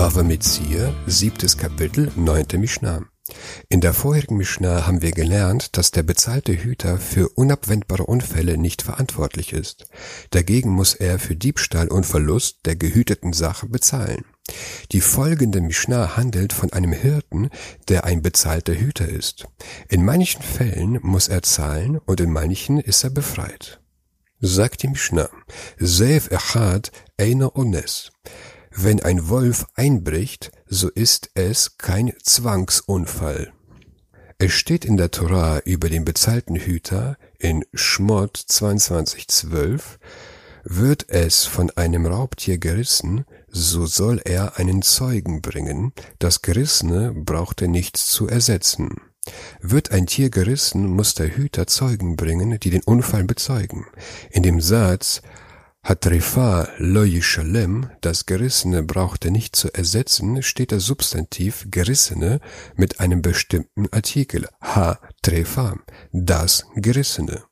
Bava Metzir, siebtes Kapitel, neunte Mishnah. In der vorherigen Mishnah haben wir gelernt, dass der bezahlte Hüter für unabwendbare Unfälle nicht verantwortlich ist. Dagegen muss er für Diebstahl und Verlust der gehüteten Sache bezahlen. Die folgende Mishnah handelt von einem Hirten, der ein bezahlter Hüter ist. In manchen Fällen muss er zahlen und in manchen ist er befreit. Sagt die Mishnah, Seif Echad Einer Ones. Wenn ein Wolf einbricht, so ist es kein Zwangsunfall. Es steht in der Torah über den bezahlten Hüter in Schmott 22,12, wird es von einem Raubtier gerissen, so soll er einen Zeugen bringen, das Gerissene braucht er nichts zu ersetzen. Wird ein Tier gerissen, muss der Hüter Zeugen bringen, die den Unfall bezeugen. In dem Satz Hatrefa lo yishalem, das Gerissene braucht er nicht zu ersetzen, steht das Substantiv Gerissene mit einem bestimmten Artikel. Ha trefa, das Gerissene.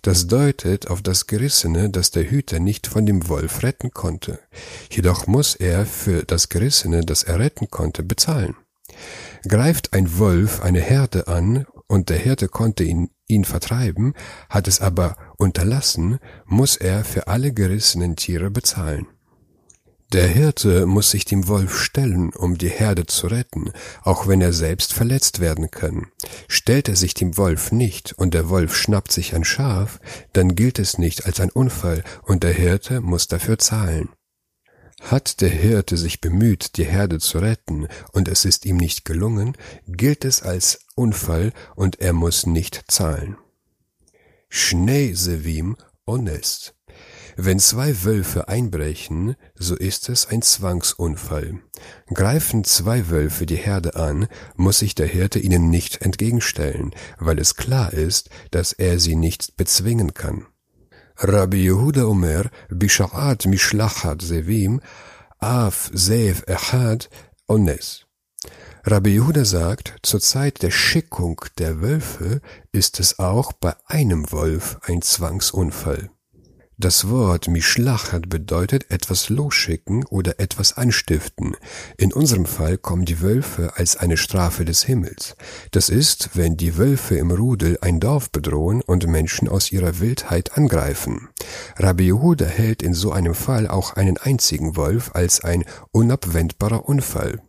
Das deutet auf das Gerissene, das der Hüter nicht von dem Wolf retten konnte. Jedoch muss er für das Gerissene, das er retten konnte, bezahlen. Greift ein Wolf eine Herde an und der Hirte konnte ihn, ihn vertreiben, hat es aber unterlassen, muss er für alle gerissenen Tiere bezahlen. Der Hirte muss sich dem Wolf stellen, um die Herde zu retten, auch wenn er selbst verletzt werden kann. Stellt er sich dem Wolf nicht und der Wolf schnappt sich ein Schaf, dann gilt es nicht als ein Unfall und der Hirte muss dafür zahlen. Hat der Hirte sich bemüht, die Herde zu retten, und es ist ihm nicht gelungen, gilt es als Unfall und er muss nicht zahlen. Schnee sevim honest. Wenn zwei Wölfe einbrechen, so ist es ein Zwangsunfall. Greifen zwei Wölfe die Herde an, muss sich der Hirte ihnen nicht entgegenstellen, weil es klar ist, dass er sie nicht bezwingen kann. רבי יהודה אומר, בשעת משלחת זאבים, אף זאב אחד אונס. Rabbi Yehuda sagt, zur Zeit der Schickung der Wölfe ist es auch bei einem Wolf ein Zwangsunfall. Das Wort Mishlachat bedeutet etwas losschicken oder etwas anstiften. In unserem Fall kommen die Wölfe als eine Strafe des Himmels. Das ist, wenn die Wölfe im Rudel ein Dorf bedrohen und Menschen aus ihrer Wildheit angreifen. Rabbi Yehuda hält in so einem Fall auch einen einzigen Wolf als ein unabwendbarer Unfall.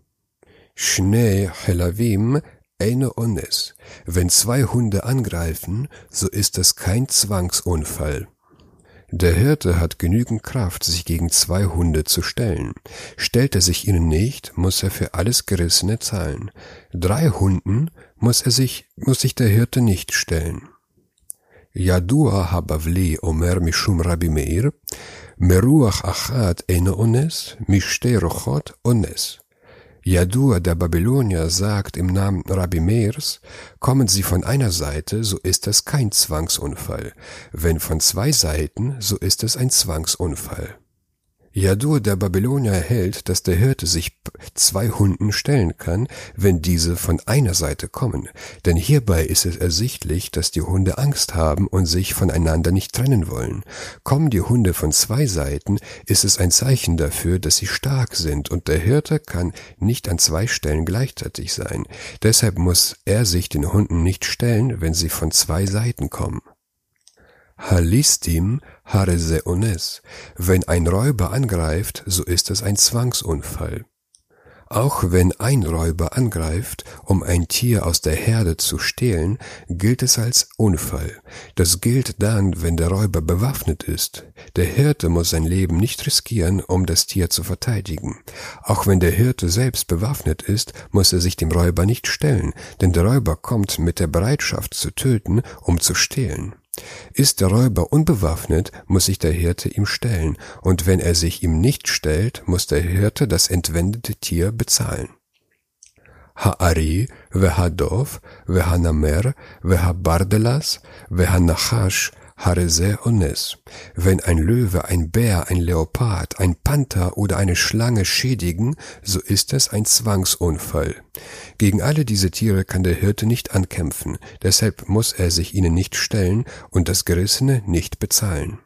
Schnee Helavim eine Ones. Wenn zwei Hunde angreifen, so ist es kein Zwangsunfall. Der Hirte hat genügend Kraft, sich gegen zwei Hunde zu stellen. Stellt er sich ihnen nicht, muss er für alles Gerissene zahlen. Drei Hunden muss er sich, muss sich der Hirte nicht stellen. Yadua habavli omer mishum Rabbi Meir, meruach achat ene ones, mishte rochot ones. Jadur, der Babylonier, sagt im Namen Rabbi Meirs, kommen sie von einer Seite, so ist es kein Zwangsunfall. Wenn von zwei Seiten, so ist es ein Zwangsunfall. Jadur der Babylonier hält, dass der Hirte sich zwei Hunden stellen kann, wenn diese von einer Seite kommen, denn hierbei ist es ersichtlich, dass die Hunde Angst haben und sich voneinander nicht trennen wollen. Kommen die Hunde von zwei Seiten, ist es ein Zeichen dafür, dass sie stark sind und der Hirte kann nicht an zwei Stellen gleichzeitig sein. Deshalb muss er sich den Hunden nicht stellen, wenn sie von zwei Seiten kommen. Halistim Hareseones. Wenn ein Räuber angreift, so ist es ein Zwangsunfall. Auch wenn ein Räuber angreift, um ein Tier aus der Herde zu stehlen, gilt es als Unfall. Das gilt dann, wenn der Räuber bewaffnet ist. Der Hirte muss sein Leben nicht riskieren, um das Tier zu verteidigen. Auch wenn der Hirte selbst bewaffnet ist, muss er sich dem Räuber nicht stellen, denn der Räuber kommt mit der Bereitschaft zu töten, um zu stehlen. Ist der Räuber unbewaffnet, muss sich der Hirte ihm stellen, und wenn er sich ihm nicht stellt, muss der Hirte das entwendete Tier bezahlen. Ha'ari, ve'hadov, ve'hanamer, ve'habardelas, ve'hanachash, Harese Ones. Wenn ein Löwe, ein Bär, ein Leopard, ein Panther oder eine Schlange schädigen, so ist es ein Zwangsunfall. Gegen alle diese Tiere kann der Hirte nicht ankämpfen, deshalb muss er sich ihnen nicht stellen und das Gerissene nicht bezahlen.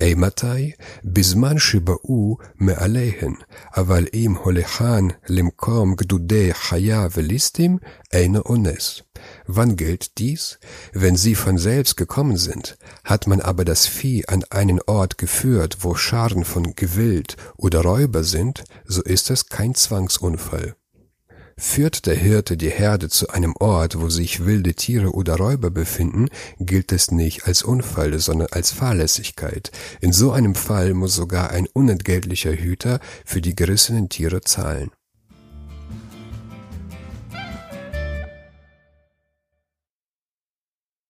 אימתי? בזמן שבאו מעליהן, אבל אם הולכן למקום גדודי חיה וליסטים, אינו אונס. Wann gilt dies? Wenn sie von selbst gekommen sind. Hat man aber das Vieh an einen Ort geführt, wo Scharen von Gewild oder Räuber sind, so ist es kein Zwangsunfall. Führt der Hirte die Herde zu einem Ort, wo sich wilde Tiere oder Räuber befinden, gilt es nicht als Unfall, sondern als Fahrlässigkeit. In so einem Fall muss sogar ein unentgeltlicher Hüter für die gerissenen Tiere zahlen.